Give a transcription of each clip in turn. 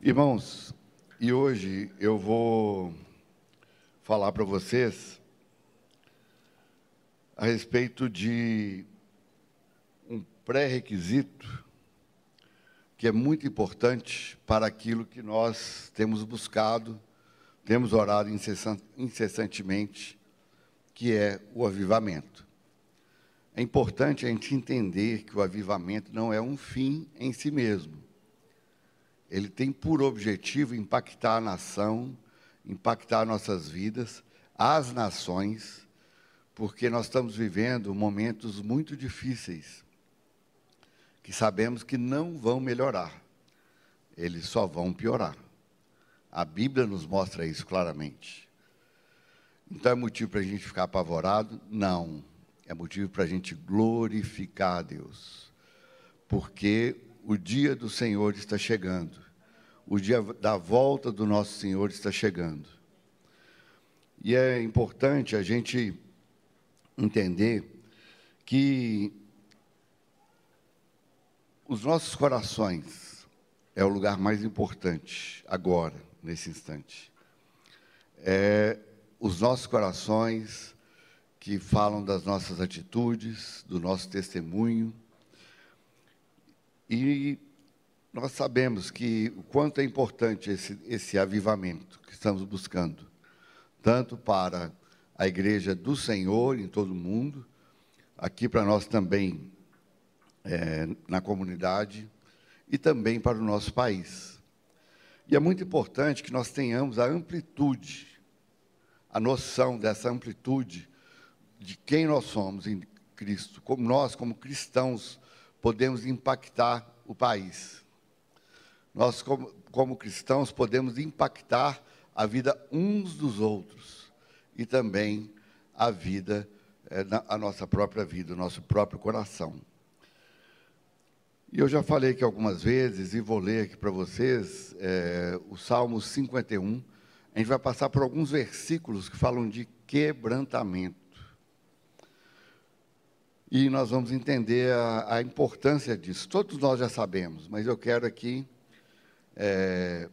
Irmãos, e hoje eu vou falar para vocês a respeito de um pré-requisito que é muito importante para aquilo que nós temos buscado, temos orado incessantemente, que é o avivamento. É importante a gente entender que o avivamento não é um fim em si mesmo ele tem por objetivo impactar a nação, impactar nossas vidas, as nações, porque nós estamos vivendo momentos muito difíceis, que sabemos que não vão melhorar, eles só vão piorar. A Bíblia nos mostra isso claramente. Então é motivo para a gente ficar apavorado? Não. É motivo para a gente glorificar a Deus. Porque o dia do Senhor está chegando. O dia da volta do nosso Senhor está chegando. E é importante a gente entender que os nossos corações é o lugar mais importante agora, nesse instante. É os nossos corações que falam das nossas atitudes, do nosso testemunho. E nós sabemos que o quanto é importante esse, esse avivamento que estamos buscando, tanto para a igreja do Senhor em todo o mundo, aqui para nós também é, na comunidade e também para o nosso país. E é muito importante que nós tenhamos a amplitude, a noção dessa amplitude de quem nós somos em Cristo, como nós, como cristãos, podemos impactar o país. Nós, como, como cristãos, podemos impactar a vida uns dos outros e também a vida, na, a nossa própria vida, o nosso próprio coração. E eu já falei aqui algumas vezes, e vou ler aqui para vocês, é, o Salmo 51. A gente vai passar por alguns versículos que falam de quebrantamento. E nós vamos entender a, a importância disso. Todos nós já sabemos, mas eu quero aqui é,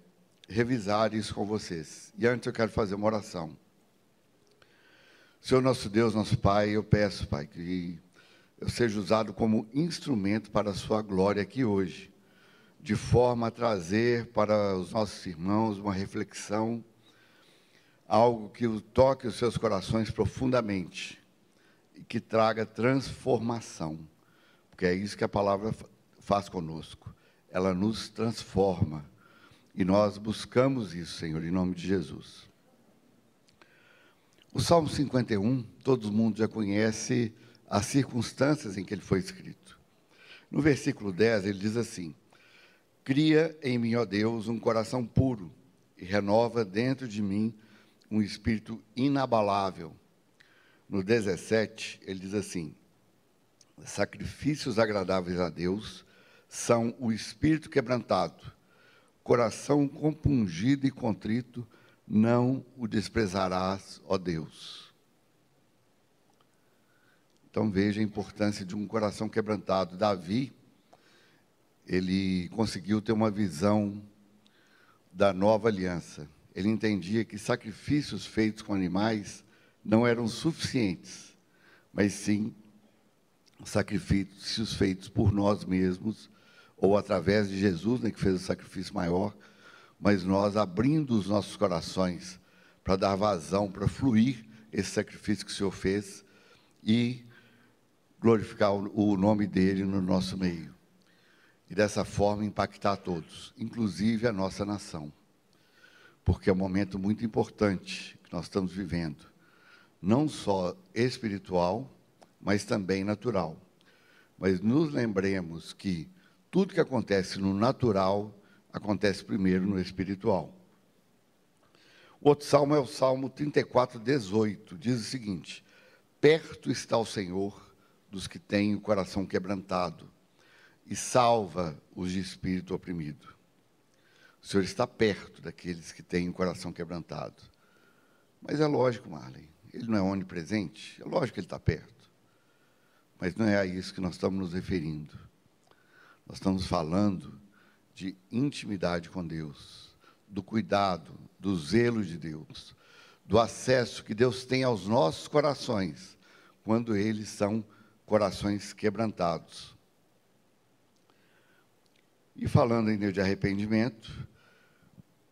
revisar isso com vocês. E antes eu quero fazer uma oração. Senhor nosso Deus, nosso Pai, eu peço, Pai, que eu seja usado como instrumento para a Sua glória aqui hoje, de forma a trazer para os nossos irmãos uma reflexão, algo que toque os seus corações profundamente e que traga transformação, porque é isso que a palavra faz conosco, ela nos transforma e nós buscamos isso, Senhor, em nome de Jesus. O Salmo 51, todo mundo já conhece as circunstâncias em que ele foi escrito. No versículo 10, ele diz assim: Cria em mim, ó Deus, um coração puro e renova dentro de mim um espírito inabalável. No 17, ele diz assim: Sacrifícios agradáveis a Deus são o espírito quebrantado coração compungido e contrito, não o desprezarás, ó Deus. Então veja a importância de um coração quebrantado. Davi, ele conseguiu ter uma visão da nova aliança. Ele entendia que sacrifícios feitos com animais não eram suficientes, mas sim sacrifícios feitos por nós mesmos ou através de Jesus, né, que fez o sacrifício maior, mas nós abrindo os nossos corações para dar vazão, para fluir esse sacrifício que o Senhor fez e glorificar o nome dele no nosso meio. E dessa forma impactar todos, inclusive a nossa nação. Porque é um momento muito importante que nós estamos vivendo, não só espiritual, mas também natural. Mas nos lembremos que tudo que acontece no natural acontece primeiro no espiritual. O outro salmo é o Salmo 34, 18. Diz o seguinte: Perto está o Senhor dos que têm o coração quebrantado e salva os de espírito oprimido. O Senhor está perto daqueles que têm o coração quebrantado. Mas é lógico, Marley, ele não é onipresente, é lógico que ele está perto. Mas não é a isso que nós estamos nos referindo. Nós estamos falando de intimidade com Deus, do cuidado, do zelo de Deus, do acesso que Deus tem aos nossos corações, quando eles são corações quebrantados. E falando ainda de arrependimento,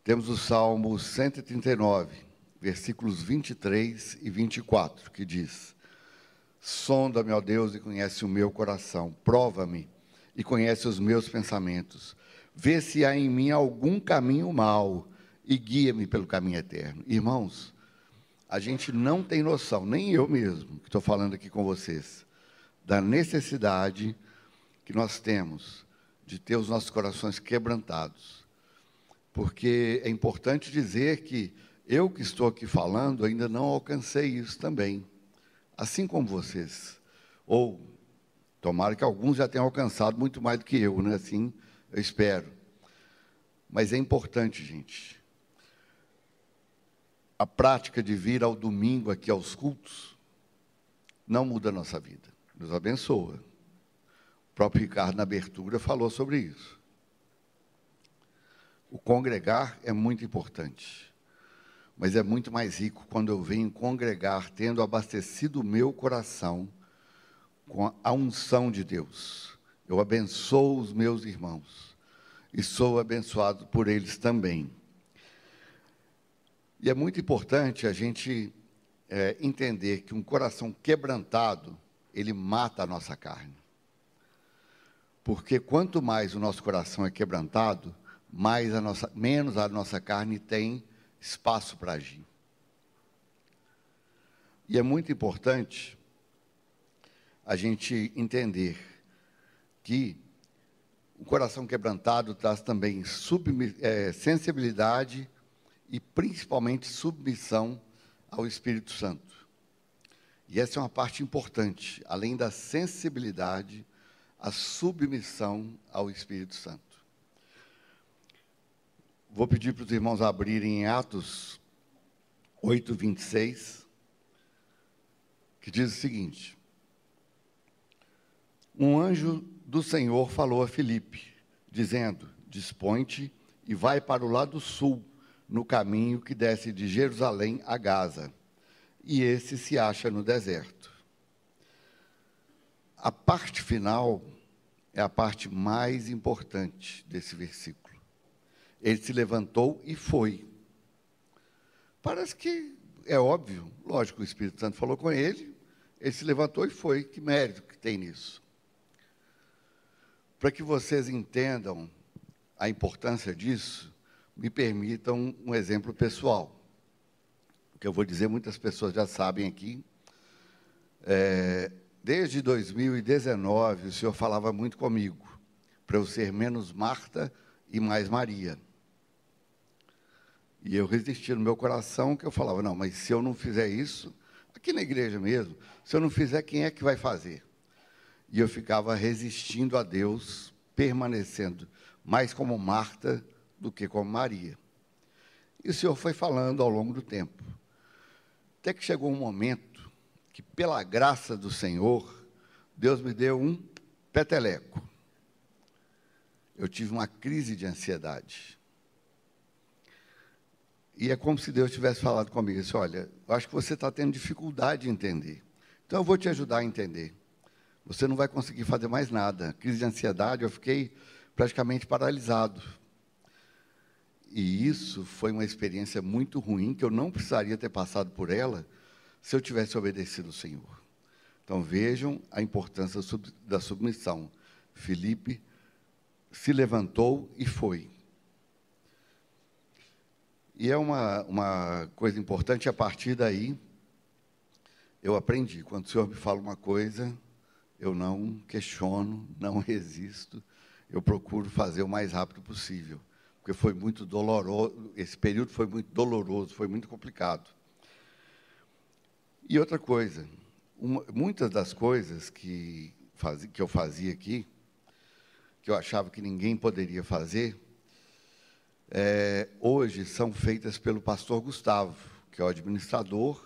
temos o Salmo 139, versículos 23 e 24, que diz: Sonda-me, ó Deus, e conhece o meu coração, prova-me e conhece os meus pensamentos. Vê se há em mim algum caminho mau e guia-me pelo caminho eterno. Irmãos, a gente não tem noção, nem eu mesmo, que estou falando aqui com vocês, da necessidade que nós temos de ter os nossos corações quebrantados. Porque é importante dizer que eu que estou aqui falando ainda não alcancei isso também, assim como vocês. Ou tomara que alguns já tenham alcançado muito mais do que eu, né? Assim, eu espero. Mas é importante, gente. A prática de vir ao domingo aqui aos cultos não muda a nossa vida. Nos abençoa. O próprio Ricardo, na abertura, falou sobre isso. O congregar é muito importante, mas é muito mais rico quando eu venho congregar tendo abastecido o meu coração com a unção de Deus. Eu abençoo os meus irmãos e sou abençoado por eles também. E é muito importante a gente é, entender que um coração quebrantado, ele mata a nossa carne. Porque quanto mais o nosso coração é quebrantado, mais a nossa, menos a nossa carne tem espaço para agir. E é muito importante a gente entender que o coração quebrantado traz também é, sensibilidade e principalmente submissão ao Espírito Santo. E essa é uma parte importante, além da sensibilidade, a submissão ao Espírito Santo. Vou pedir para os irmãos abrirem em Atos 8, 26, que diz o seguinte: Um anjo do Senhor falou a Filipe, dizendo: Dispõe-te e vai para o lado sul, no caminho que desce de Jerusalém a Gaza. E esse se acha no deserto. A parte final é a parte mais importante desse versículo. Ele se levantou e foi. Parece que é óbvio, lógico, o Espírito Santo falou com ele, ele se levantou e foi. Que mérito que tem nisso? Para que vocês entendam a importância disso, me permitam um exemplo pessoal. O que eu vou dizer, muitas pessoas já sabem aqui. É, desde 2019, o Senhor falava muito comigo, para eu ser menos Marta e mais Maria. E eu resistia no meu coração, que eu falava, não, mas se eu não fizer isso, aqui na igreja mesmo, se eu não fizer, quem é que vai fazer? E eu ficava resistindo a Deus, permanecendo mais como Marta do que como Maria. E o Senhor foi falando ao longo do tempo. Até que chegou um momento que, pela graça do Senhor, Deus me deu um peteleco. Eu tive uma crise de ansiedade. E é como se Deus tivesse falado comigo, disse, olha, acho que você está tendo dificuldade de entender. Então eu vou te ajudar a entender. Você não vai conseguir fazer mais nada. Crise de ansiedade, eu fiquei praticamente paralisado. E isso foi uma experiência muito ruim, que eu não precisaria ter passado por ela se eu tivesse obedecido ao Senhor. Então vejam a importância da submissão. Felipe se levantou e foi. E é uma, uma coisa importante, a partir daí, eu aprendi. Quando o Senhor me fala uma coisa, eu não questiono, não resisto, eu procuro fazer o mais rápido possível. Porque foi muito doloroso, esse período foi muito doloroso, foi muito complicado. E outra coisa, uma, muitas das coisas que, faz, que eu fazia aqui, que eu achava que ninguém poderia fazer, é, hoje são feitas pelo pastor Gustavo, que é o administrador,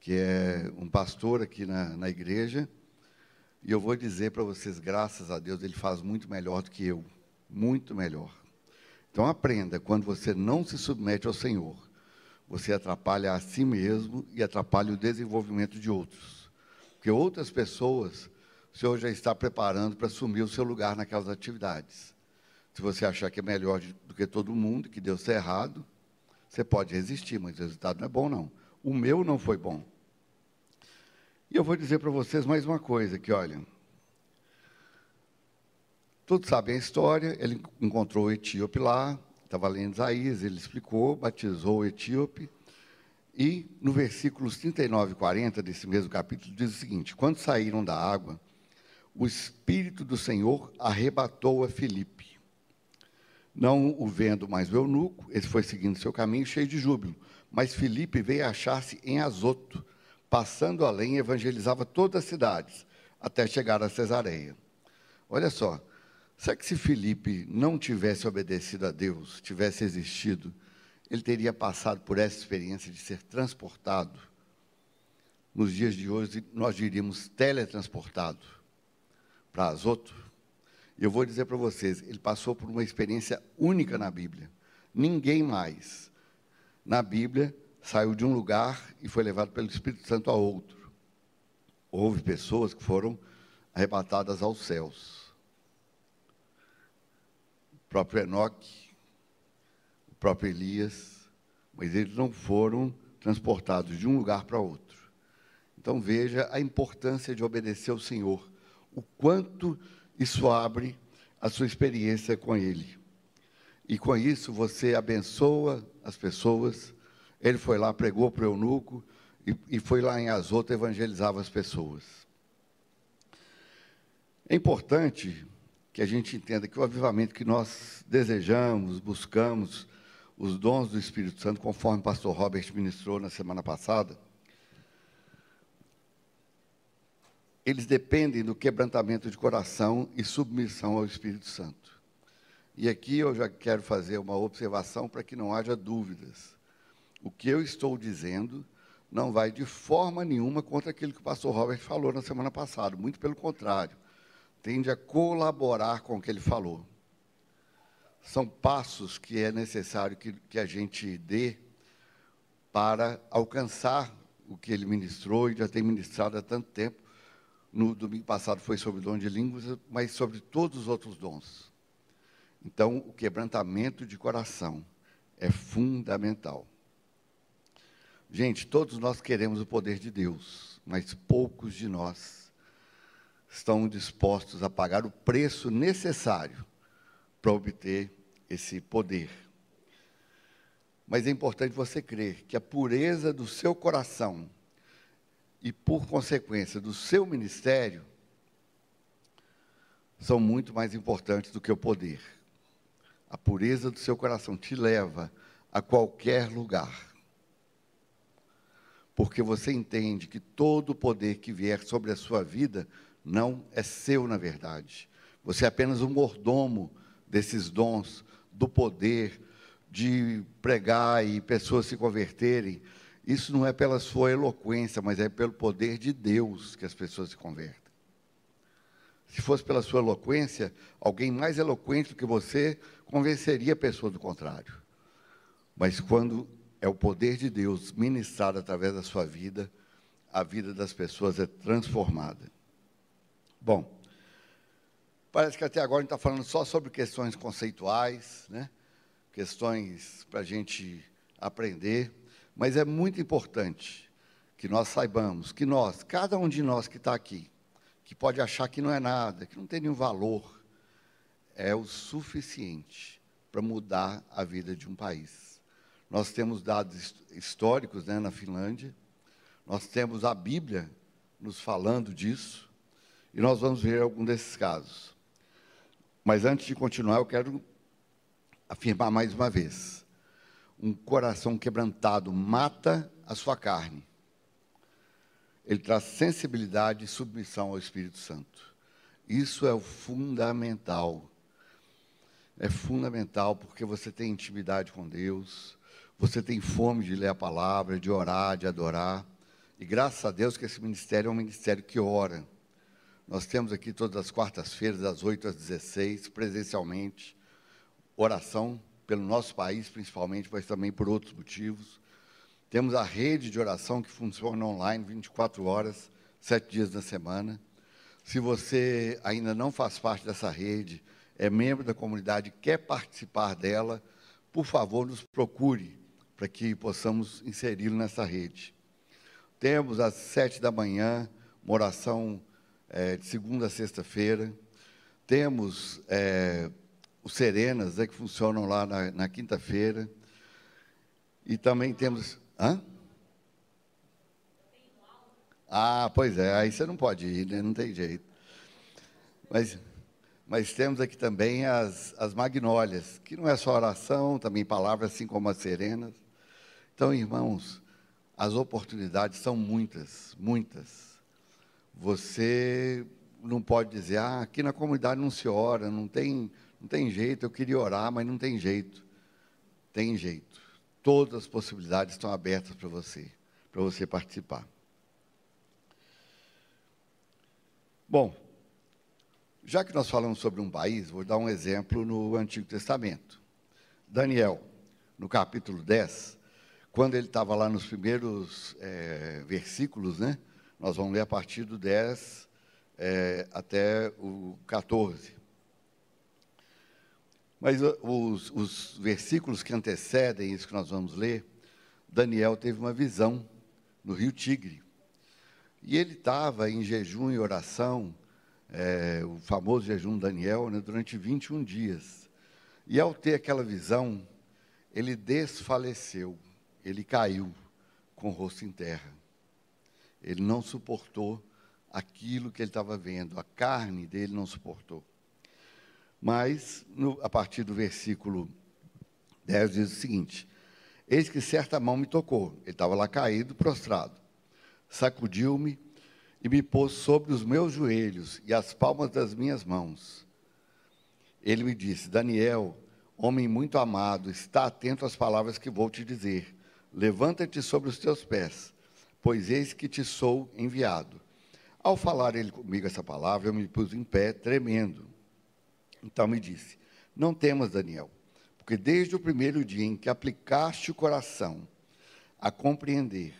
que é um pastor aqui na, na igreja. E eu vou dizer para vocês, graças a Deus, ele faz muito melhor do que eu. Muito melhor. Então aprenda, quando você não se submete ao Senhor, você atrapalha a si mesmo e atrapalha o desenvolvimento de outros. Porque outras pessoas, o Senhor já está preparando para assumir o seu lugar naquelas atividades. Se você achar que é melhor do que todo mundo, que deu certo errado, você pode resistir, mas o resultado não é bom, não. O meu não foi bom. E eu vou dizer para vocês mais uma coisa, que olha, todos sabem a história, ele encontrou o etíope lá, estava lendo Isaías, ele explicou, batizou o etíope, e no versículos 39 e 40 desse mesmo capítulo diz o seguinte: Quando saíram da água, o Espírito do Senhor arrebatou a Filipe. Não o vendo mais o eunuco, ele foi seguindo seu caminho cheio de júbilo. Mas Filipe veio achar-se em Azoto, passando além, evangelizava todas as cidades, até chegar a Cesareia. Olha só, será que se Filipe não tivesse obedecido a Deus, tivesse existido, ele teria passado por essa experiência de ser transportado? Nos dias de hoje, nós diríamos teletransportado para Azoto. Eu vou dizer para vocês, ele passou por uma experiência única na Bíblia. Ninguém mais na Bíblia saiu de um lugar e foi levado pelo Espírito Santo a outro. Houve pessoas que foram arrebatadas aos céus. O próprio Enoque, o próprio Elias, mas eles não foram transportados de um lugar para outro. Então veja a importância de obedecer ao Senhor, o quanto isso abre a sua experiência com Ele. E com isso você abençoa as pessoas. Ele foi lá, pregou para o eunuco e, e foi lá em Azoto evangelizava as pessoas. É importante que a gente entenda que o avivamento que nós desejamos, buscamos, os dons do Espírito Santo, conforme o pastor Robert ministrou na semana passada, eles dependem do quebrantamento de coração e submissão ao Espírito Santo. E aqui eu já quero fazer uma observação para que não haja dúvidas. O que eu estou dizendo não vai de forma nenhuma contra aquilo que o pastor Robert falou na semana passada, muito pelo contrário, tende a colaborar com o que ele falou. São passos que é necessário que, que a gente dê para alcançar o que ele ministrou e já tem ministrado há tanto tempo, no domingo passado foi sobre o dom de línguas, mas sobre todos os outros dons. Então, o quebrantamento de coração é fundamental. Gente, todos nós queremos o poder de Deus, mas poucos de nós estão dispostos a pagar o preço necessário para obter esse poder. Mas é importante você crer que a pureza do seu coração e, por consequência, do seu ministério, são muito mais importantes do que o poder. A pureza do seu coração te leva a qualquer lugar. Porque você entende que todo o poder que vier sobre a sua vida não é seu, na verdade. Você é apenas um mordomo desses dons, do poder de pregar e pessoas se converterem, isso não é pela sua eloquência, mas é pelo poder de Deus que as pessoas se convertem. Se fosse pela sua eloquência, alguém mais eloquente do que você convenceria a pessoa do contrário. Mas quando é o poder de Deus ministrado através da sua vida, a vida das pessoas é transformada. Bom, parece que até agora a gente está falando só sobre questões conceituais, né? questões para a gente aprender. Mas é muito importante que nós saibamos que nós, cada um de nós que está aqui, que pode achar que não é nada, que não tem nenhum valor, é o suficiente para mudar a vida de um país. Nós temos dados históricos né, na Finlândia, nós temos a Bíblia nos falando disso, e nós vamos ver algum desses casos. Mas antes de continuar, eu quero afirmar mais uma vez: um coração quebrantado mata a sua carne. Ele traz sensibilidade e submissão ao Espírito Santo. Isso é o fundamental. É fundamental porque você tem intimidade com Deus, você tem fome de ler a palavra, de orar, de adorar. E graças a Deus que esse ministério é um ministério que ora. Nós temos aqui todas as quartas-feiras, das 8 às 16, presencialmente, oração pelo nosso país, principalmente, mas também por outros motivos. Temos a rede de oração que funciona online 24 horas, sete dias na semana. Se você ainda não faz parte dessa rede, é membro da comunidade, quer participar dela, por favor, nos procure para que possamos inseri-lo nessa rede. Temos às sete da manhã uma oração é, de segunda a sexta-feira. Temos é, os Serenas, né, que funcionam lá na, na quinta-feira. E também temos. Hã? Ah, pois é, aí você não pode ir, né? não tem jeito. Mas, mas temos aqui também as, as magnólias, que não é só oração, também palavras, assim como as serenas. Então, irmãos, as oportunidades são muitas, muitas. Você não pode dizer, ah, aqui na comunidade não se ora, não tem, não tem jeito, eu queria orar, mas não tem jeito. Tem jeito. Todas as possibilidades estão abertas para você, para você participar. Bom, já que nós falamos sobre um país, vou dar um exemplo no Antigo Testamento. Daniel, no capítulo 10, quando ele estava lá nos primeiros é, versículos, né? Nós vamos ler a partir do 10 é, até o 14. Mas os, os versículos que antecedem isso que nós vamos ler, Daniel teve uma visão no rio Tigre. E ele estava em jejum e oração, é, o famoso jejum Daniel, né, durante 21 dias. E ao ter aquela visão, ele desfaleceu, ele caiu com o rosto em terra. Ele não suportou aquilo que ele estava vendo, a carne dele não suportou. Mas, no, a partir do versículo 10, diz o seguinte: Eis que certa mão me tocou, ele estava lá caído, prostrado, sacudiu-me e me pôs sobre os meus joelhos e as palmas das minhas mãos. Ele me disse: Daniel, homem muito amado, está atento às palavras que vou te dizer. Levanta-te sobre os teus pés pois eis que te sou enviado. Ao falar ele comigo essa palavra, eu me pus em pé, tremendo. Então me disse: Não temas, Daniel, porque desde o primeiro dia em que aplicaste o coração a compreender,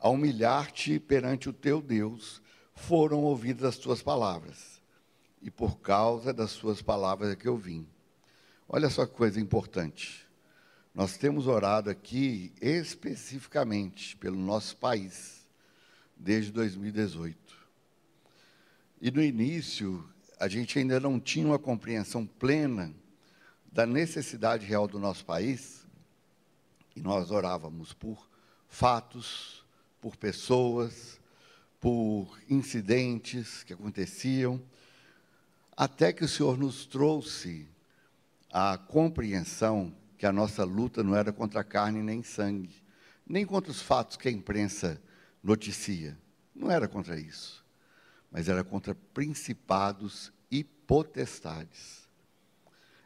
a humilhar-te perante o teu Deus, foram ouvidas as tuas palavras. E por causa das suas palavras é que eu vim. Olha só que coisa importante. Nós temos orado aqui especificamente pelo nosso país, desde 2018. E no início, a gente ainda não tinha uma compreensão plena da necessidade real do nosso país, e nós orávamos por fatos, por pessoas, por incidentes que aconteciam, até que o Senhor nos trouxe a compreensão que a nossa luta não era contra carne nem sangue, nem contra os fatos que a imprensa noticia. Não era contra isso. Mas era contra principados e potestades.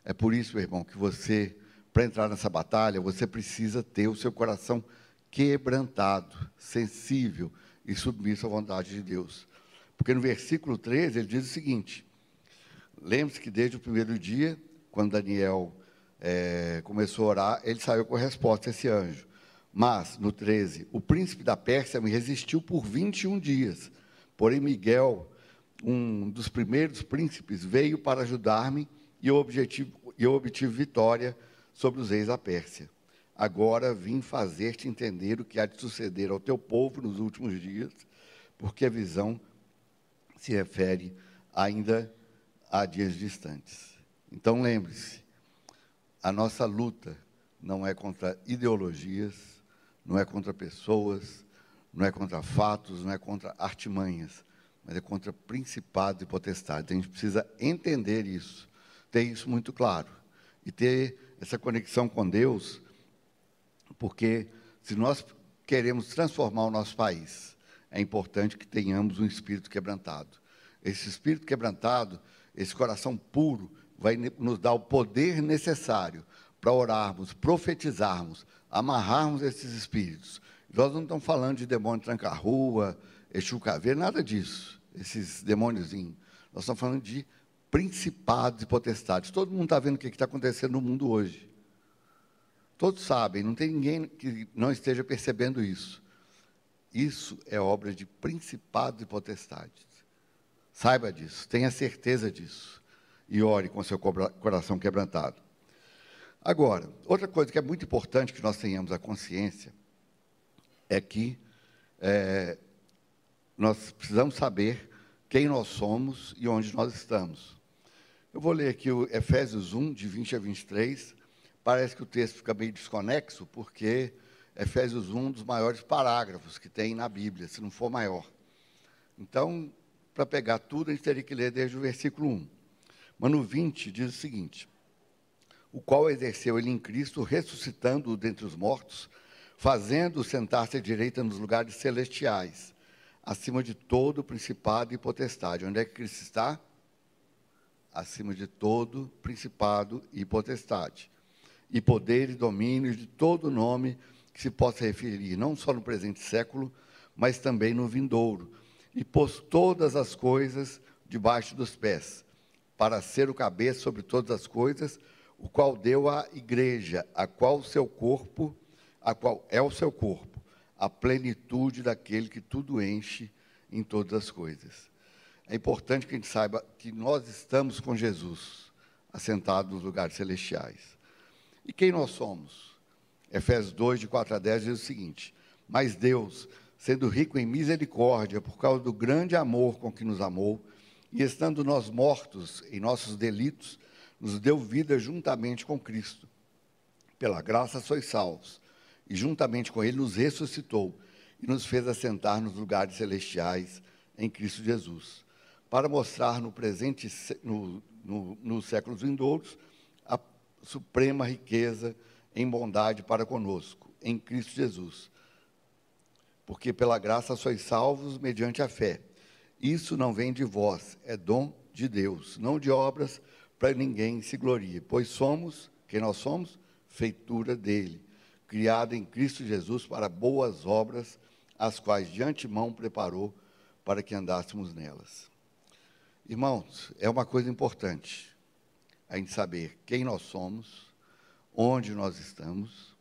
É por isso, irmão, que você, para entrar nessa batalha, você precisa ter o seu coração quebrantado, sensível e submisso à vontade de Deus. Porque no versículo 13 ele diz o seguinte: lembre-se que desde o primeiro dia, quando Daniel é, começou a orar, ele saiu com a resposta, esse anjo. Mas, no 13, o príncipe da Pérsia me resistiu por 21 dias. Porém, Miguel, um dos primeiros príncipes, veio para ajudar-me e eu, e eu obtive vitória sobre os reis da Pérsia. Agora vim fazer-te entender o que há de suceder ao teu povo nos últimos dias, porque a visão se refere ainda a dias distantes. Então lembre-se, a nossa luta não é contra ideologias, não é contra pessoas, não é contra fatos, não é contra artimanhas, mas é contra principados e potestades. A gente precisa entender isso, ter isso muito claro e ter essa conexão com Deus, porque se nós queremos transformar o nosso país, é importante que tenhamos um espírito quebrantado. Esse espírito quebrantado, esse coração puro, vai nos dar o poder necessário para orarmos, profetizarmos, amarrarmos esses espíritos. Nós não estamos falando de demônio tranca-rua, Exu caveira, nada disso, esses demôniozinhos. Nós estamos falando de principados e potestades. Todo mundo está vendo o que está acontecendo no mundo hoje. Todos sabem, não tem ninguém que não esteja percebendo isso. Isso é obra de principados e potestades. Saiba disso, tenha certeza disso. E ore com seu coração quebrantado. Agora, outra coisa que é muito importante que nós tenhamos a consciência é que é, nós precisamos saber quem nós somos e onde nós estamos. Eu vou ler aqui o Efésios 1, de 20 a 23. Parece que o texto fica meio desconexo, porque Efésios 1 é um dos maiores parágrafos que tem na Bíblia, se não for maior. Então, para pegar tudo, a gente teria que ler desde o versículo 1. Mas no 20 diz o seguinte: O qual exerceu ele em Cristo, ressuscitando-o dentre os mortos, fazendo-o sentar-se à direita nos lugares celestiais, acima de todo principado e potestade. Onde é que Cristo está? Acima de todo principado e potestade. E poder e domínio de todo nome que se possa referir, não só no presente século, mas também no vindouro. E pôs todas as coisas debaixo dos pés, para ser o cabeça sobre todas as coisas, o qual deu à igreja, a qual seu corpo a qual é o seu corpo, a plenitude daquele que tudo enche em todas as coisas. É importante que a gente saiba que nós estamos com Jesus, assentados nos lugares celestiais. E quem nós somos? Efésios 2, de 4 a 10, diz o seguinte: Mas Deus, sendo rico em misericórdia, por causa do grande amor com que nos amou, e estando nós mortos em nossos delitos, nos deu vida juntamente com Cristo. Pela graça sois salvos e juntamente com ele nos ressuscitou e nos fez assentar nos lugares celestiais em Cristo Jesus, para mostrar no presente, no, no, nos séculos vindouros, a suprema riqueza em bondade para conosco, em Cristo Jesus. Porque pela graça sois salvos mediante a fé. Isso não vem de vós, é dom de Deus, não de obras, para ninguém se glorie, pois somos, quem nós somos? Feitura dele criada em Cristo Jesus para boas obras, as quais de antemão preparou para que andássemos nelas. Irmãos, é uma coisa importante a gente saber quem nós somos, onde nós estamos.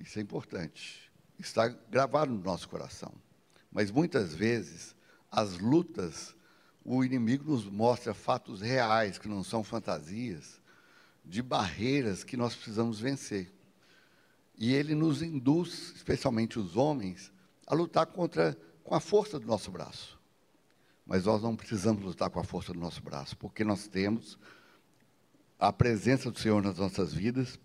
Isso é importante. Está gravado no nosso coração. Mas muitas vezes, as lutas, o inimigo nos mostra fatos reais, que não são fantasias, de barreiras que nós precisamos vencer. E ele nos induz, especialmente os homens, a lutar contra com a força do nosso braço. Mas nós não precisamos lutar com a força do nosso braço, porque nós temos a presença do Senhor nas nossas vidas,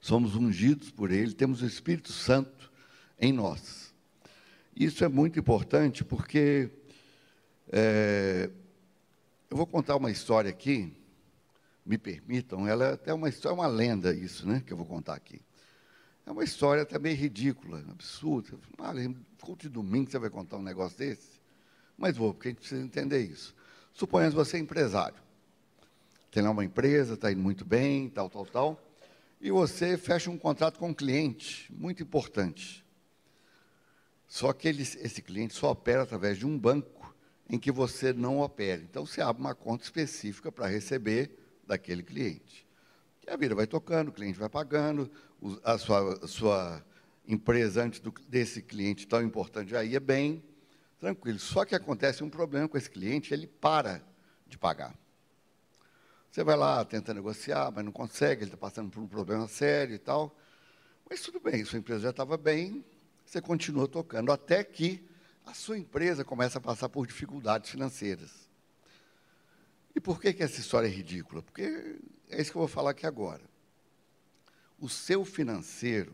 somos ungidos por Ele, temos o Espírito Santo em nós. Isso é muito importante porque é, eu vou contar uma história aqui, me permitam, ela é até uma história, uma lenda isso, né, que eu vou contar aqui. É uma história meio ridícula, absurda. Ah, culto de domingo você vai contar um negócio desse? Mas vou, porque a gente precisa entender isso. Suponhamos você é empresário. Tem lá uma empresa, está indo muito bem, tal, tal, tal. E você fecha um contrato com um cliente, muito importante. Só que ele, esse cliente só opera através de um banco em que você não opera. Então, você abre uma conta específica para receber daquele cliente. E a vida vai tocando, o cliente vai pagando, a sua, a sua empresa antes do, desse cliente tão importante já ia bem, tranquilo. Só que acontece um problema com esse cliente, ele para de pagar. Você vai lá, tenta negociar, mas não consegue, ele está passando por um problema sério e tal. Mas tudo bem, sua empresa já estava bem, você continua tocando, até que a sua empresa começa a passar por dificuldades financeiras. E por que, que essa história é ridícula? Porque é isso que eu vou falar aqui agora o seu financeiro,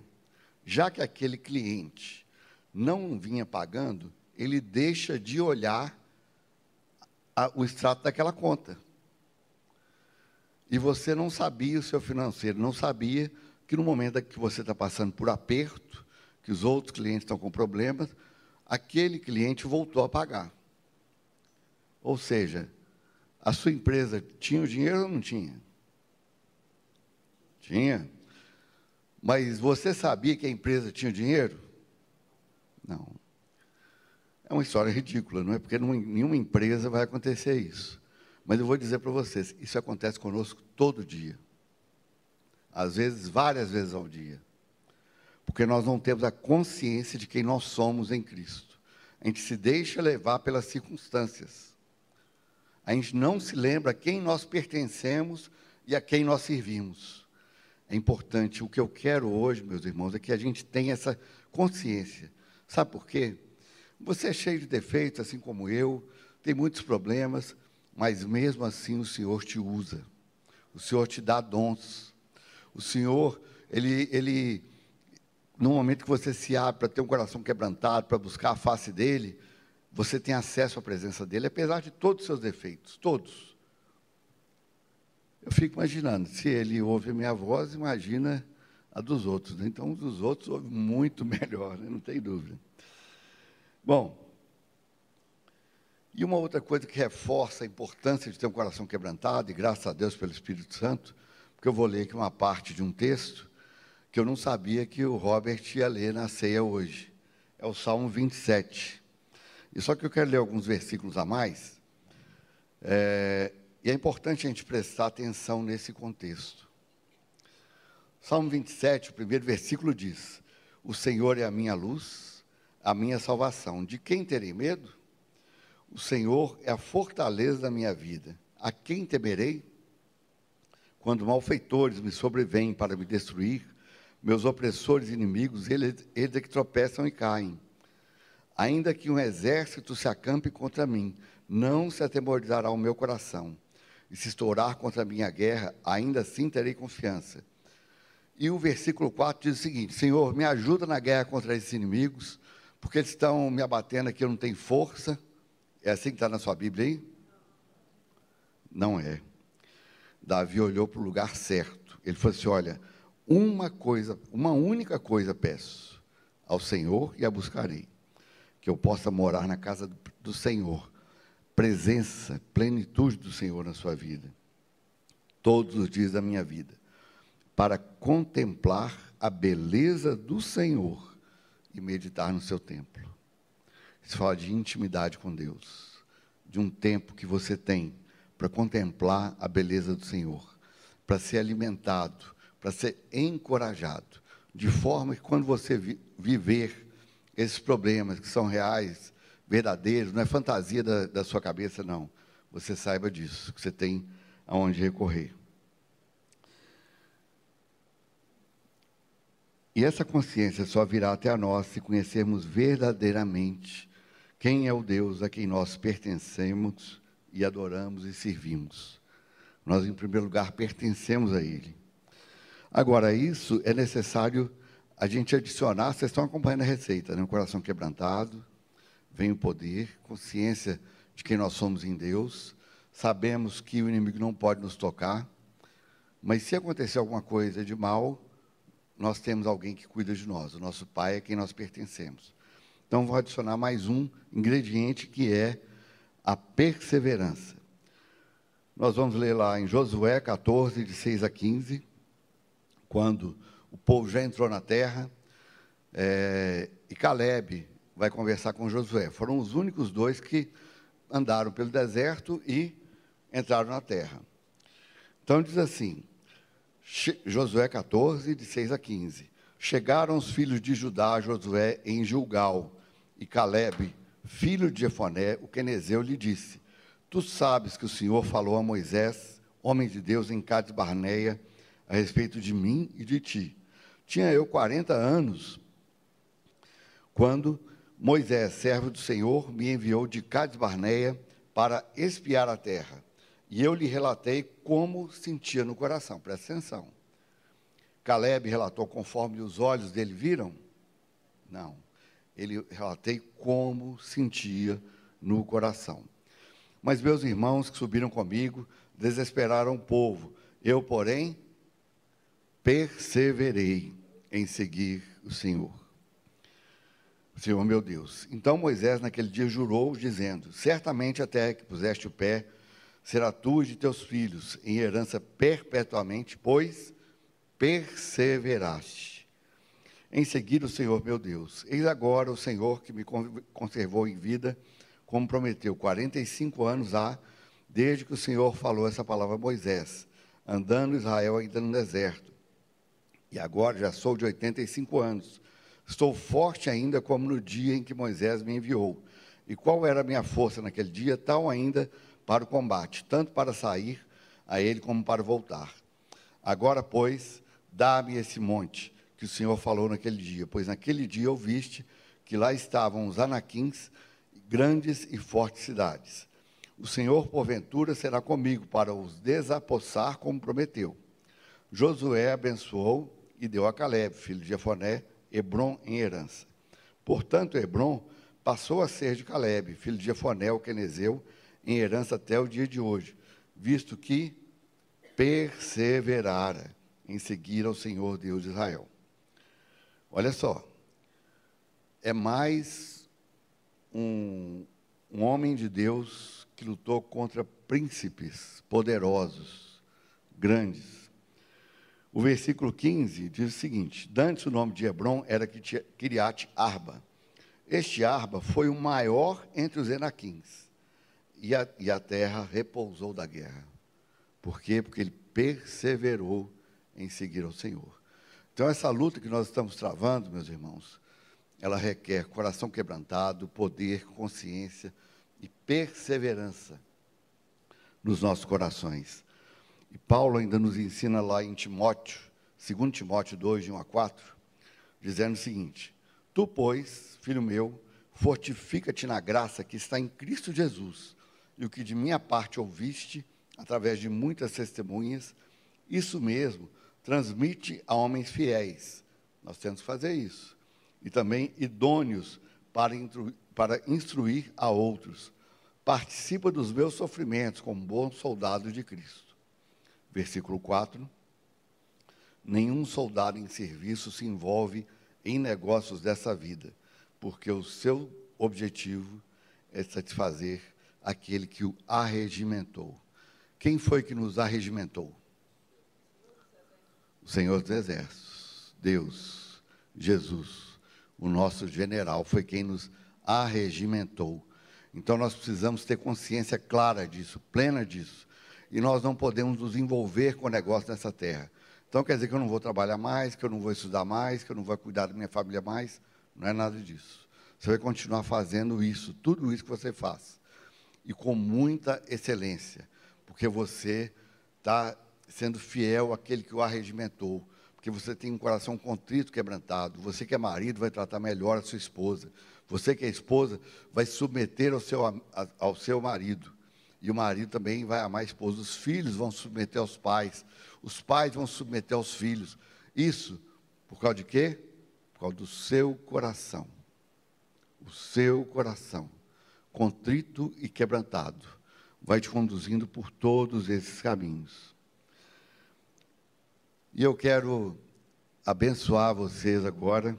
já que aquele cliente não vinha pagando, ele deixa de olhar a, o extrato daquela conta. E você não sabia, o seu financeiro não sabia que no momento que você está passando por aperto, que os outros clientes estão com problemas, aquele cliente voltou a pagar. Ou seja, a sua empresa tinha o dinheiro ou não tinha? Tinha. Mas você sabia que a empresa tinha dinheiro? Não. É uma história ridícula, não é? Porque nenhuma empresa vai acontecer isso. Mas eu vou dizer para vocês, isso acontece conosco todo dia. às vezes várias vezes ao dia, porque nós não temos a consciência de quem nós somos em Cristo. A gente se deixa levar pelas circunstâncias. A gente não se lembra a quem nós pertencemos e a quem nós servimos. É importante. O que eu quero hoje, meus irmãos, é que a gente tenha essa consciência. Sabe por quê? Você é cheio de defeitos, assim como eu, tem muitos problemas, mas mesmo assim o Senhor te usa. O Senhor te dá dons. O Senhor, ele, ele no momento que você se abre para ter um coração quebrantado, para buscar a face dele, você tem acesso à presença dele, apesar de todos os seus defeitos, todos. Eu fico imaginando, se ele ouve a minha voz, imagina a dos outros. Né? Então, os outros ouve muito melhor, né? não tem dúvida. Bom, e uma outra coisa que reforça a importância de ter um coração quebrantado, e graças a Deus pelo Espírito Santo, porque eu vou ler aqui uma parte de um texto que eu não sabia que o Robert ia ler na ceia hoje. É o Salmo 27. E só que eu quero ler alguns versículos a mais, é, e é importante a gente prestar atenção nesse contexto. Salmo 27, o primeiro versículo diz: O Senhor é a minha luz, a minha salvação. De quem terei medo? O Senhor é a fortaleza da minha vida. A quem temerei? Quando malfeitores me sobrevêm para me destruir, meus opressores e inimigos, eles, eles é que tropeçam e caem. Ainda que um exército se acampe contra mim, não se atemorizará o meu coração. E se estourar contra a minha guerra, ainda assim terei confiança. E o versículo 4 diz o seguinte: Senhor, me ajuda na guerra contra esses inimigos, porque eles estão me abatendo aqui, eu não tenho força é assim que está na sua Bíblia aí? Não é. Davi olhou para o lugar certo. Ele falou assim: Olha, uma coisa, uma única coisa peço ao Senhor e a buscarei: que eu possa morar na casa do, do Senhor, presença, plenitude do Senhor na sua vida, todos os dias da minha vida, para contemplar a beleza do Senhor e meditar no seu templo. Isso fala de intimidade com Deus, de um tempo que você tem para contemplar a beleza do Senhor, para ser alimentado, para ser encorajado, de forma que quando você vi viver esses problemas que são reais, verdadeiros, não é fantasia da, da sua cabeça, não. Você saiba disso, que você tem aonde recorrer. E essa consciência só virá até a nós se conhecermos verdadeiramente quem é o Deus a quem nós pertencemos e adoramos e servimos? Nós, em primeiro lugar, pertencemos a Ele. Agora, isso é necessário a gente adicionar, vocês estão acompanhando a receita, né? Um coração quebrantado, vem o poder, consciência de quem nós somos em Deus, sabemos que o inimigo não pode nos tocar, mas se acontecer alguma coisa de mal, nós temos alguém que cuida de nós, o nosso Pai é quem nós pertencemos. Então, vou adicionar mais um ingrediente que é a perseverança. Nós vamos ler lá em Josué 14, de 6 a 15, quando o povo já entrou na terra, é, e Caleb vai conversar com Josué. Foram os únicos dois que andaram pelo deserto e entraram na terra. Então diz assim, Josué 14, de 6 a 15. Chegaram os filhos de Judá a Josué em Gilgal, e Caleb, filho de Jefoné, o quenezeu, lhe disse: Tu sabes que o Senhor falou a Moisés, homem de Deus, em Cades Barneia, a respeito de mim e de ti. Tinha eu 40 anos quando Moisés, servo do Senhor, me enviou de Cades Barneia para espiar a terra. E eu lhe relatei como sentia no coração. Presta atenção. Caleb relatou conforme os olhos dele viram? Não ele relatei como sentia no coração. Mas meus irmãos que subiram comigo desesperaram o povo. Eu, porém, perseverei em seguir o Senhor. O Senhor meu Deus. Então Moisés naquele dia jurou, dizendo: Certamente até que puseste o pé, será tu e de teus filhos em herança perpetuamente, pois perseveraste em seguir o Senhor meu Deus. Eis agora o Senhor que me conservou em vida, como prometeu, 45 anos há, desde que o Senhor falou essa palavra a Moisés, andando Israel ainda no deserto. E agora já sou de 85 anos. Estou forte ainda como no dia em que Moisés me enviou. E qual era a minha força naquele dia? Tal ainda para o combate, tanto para sair a ele como para voltar. Agora, pois, dá-me esse monte que o Senhor falou naquele dia, pois naquele dia ouviste que lá estavam os anaquins, grandes e fortes cidades. O Senhor, porventura, será comigo para os desapossar, como prometeu. Josué abençoou e deu a Caleb, filho de Jefoné, Hebron em herança. Portanto, Hebron passou a ser de Caleb, filho de Jefoné, o quenezeu, em herança até o dia de hoje, visto que perseverara em seguir ao Senhor Deus de Israel. Olha só, é mais um, um homem de Deus que lutou contra príncipes poderosos, grandes. O versículo 15 diz o seguinte: Dantes o nome de Hebron era Kiriat Arba. Este Arba foi o maior entre os Enaquins, e a, e a terra repousou da guerra. Por quê? Porque ele perseverou em seguir ao Senhor. Então, essa luta que nós estamos travando, meus irmãos, ela requer coração quebrantado, poder, consciência e perseverança nos nossos corações. E Paulo ainda nos ensina lá em Timóteo, 2 Timóteo 2, de 1 a 4, dizendo o seguinte: Tu, pois, filho meu, fortifica-te na graça que está em Cristo Jesus, e o que de minha parte ouviste, através de muitas testemunhas, isso mesmo transmite a homens fiéis. Nós temos que fazer isso e também idôneos para, para instruir a outros. Participa dos meus sofrimentos como bom soldado de Cristo. Versículo 4. Nenhum soldado em serviço se envolve em negócios dessa vida, porque o seu objetivo é satisfazer aquele que o arregimentou. Quem foi que nos arregimentou? O Senhor dos Exércitos, Deus, Jesus o nosso general, foi quem nos arregimentou. Então nós precisamos ter consciência clara disso, plena disso. E nós não podemos nos envolver com o negócio nessa terra. Então quer dizer que eu não vou trabalhar mais, que eu não vou estudar mais, que eu não vou cuidar da minha família mais. Não é nada disso. Você vai continuar fazendo isso, tudo isso que você faz. E com muita excelência, porque você está sendo fiel àquele que o arregimentou porque você tem um coração contrito, quebrantado. Você que é marido vai tratar melhor a sua esposa. Você que é esposa vai submeter ao seu, ao seu marido. E o marido também vai amar a esposa. Os filhos vão submeter aos pais. Os pais vão submeter aos filhos. Isso por causa de quê? Por causa do seu coração. O seu coração, contrito e quebrantado, vai te conduzindo por todos esses caminhos. E eu quero abençoar vocês agora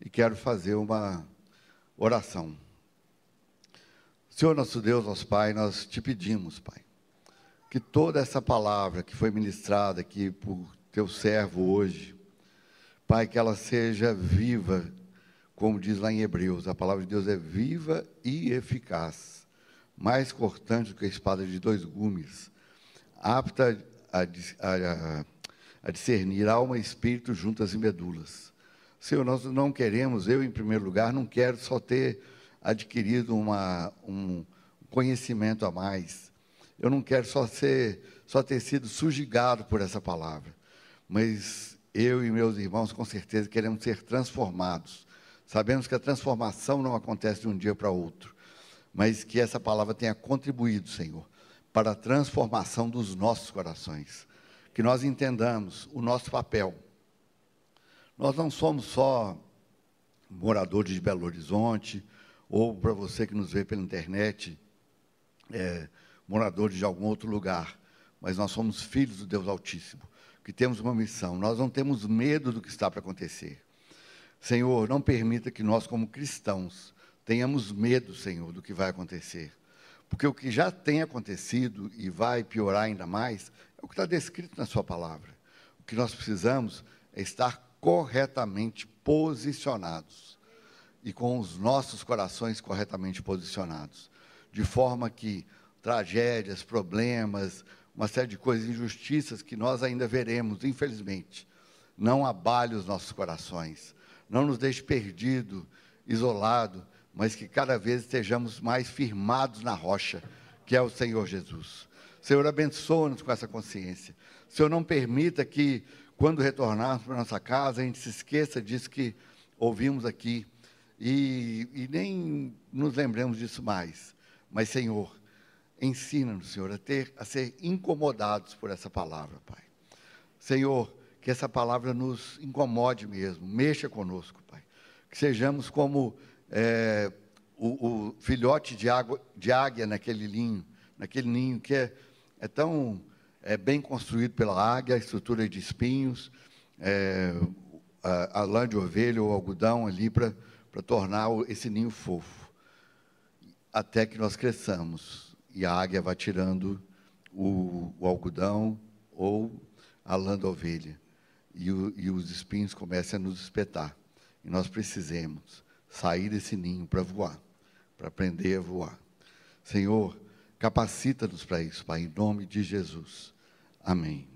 e quero fazer uma oração. Senhor nosso Deus, nosso Pai, nós te pedimos, Pai, que toda essa palavra que foi ministrada aqui por teu servo hoje, Pai, que ela seja viva, como diz lá em Hebreus, a palavra de Deus é viva e eficaz, mais cortante do que a espada de dois gumes, apta a, a, a discernir alma e espírito juntas e medulas. Senhor, nós não queremos, eu em primeiro lugar, não quero só ter adquirido uma, um conhecimento a mais. Eu não quero só, ser, só ter sido sujigado por essa palavra. Mas eu e meus irmãos, com certeza, queremos ser transformados. Sabemos que a transformação não acontece de um dia para outro, mas que essa palavra tenha contribuído, Senhor, para a transformação dos nossos corações que nós entendamos o nosso papel. Nós não somos só moradores de Belo Horizonte, ou para você que nos vê pela internet, é, moradores de algum outro lugar, mas nós somos filhos do Deus Altíssimo, que temos uma missão. Nós não temos medo do que está para acontecer. Senhor, não permita que nós, como cristãos, tenhamos medo, Senhor, do que vai acontecer. Porque o que já tem acontecido e vai piorar ainda mais é o que está descrito na Sua palavra. O que nós precisamos é estar corretamente posicionados e com os nossos corações corretamente posicionados, de forma que tragédias, problemas, uma série de coisas, injustiças que nós ainda veremos, infelizmente, não abale os nossos corações, não nos deixe perdido, isolado, mas que cada vez estejamos mais firmados na rocha, que é o Senhor Jesus. Senhor, abençoa-nos com essa consciência. Senhor, não permita que, quando retornarmos para nossa casa, a gente se esqueça disso que ouvimos aqui e, e nem nos lembremos disso mais. Mas, Senhor, ensina-nos, Senhor, a, ter, a ser incomodados por essa palavra, Pai. Senhor, que essa palavra nos incomode mesmo, mexa conosco, Pai. Que sejamos como é, o, o, filhote de, água, de águia naquele ninho, naquele ninho que é, é tão é, bem construído pela águia, a estrutura de espinhos, é, a, a lã de ovelha ou algodão ali para tornar esse ninho fofo. Até que nós cresçamos e a águia vai tirando o, o algodão ou a lã da ovelha e, o, e os espinhos começam a nos espetar. E nós precisamos sair desse ninho para voar, para aprender a voar. Senhor, capacita-nos para isso, Pai, em nome de Jesus. Amém.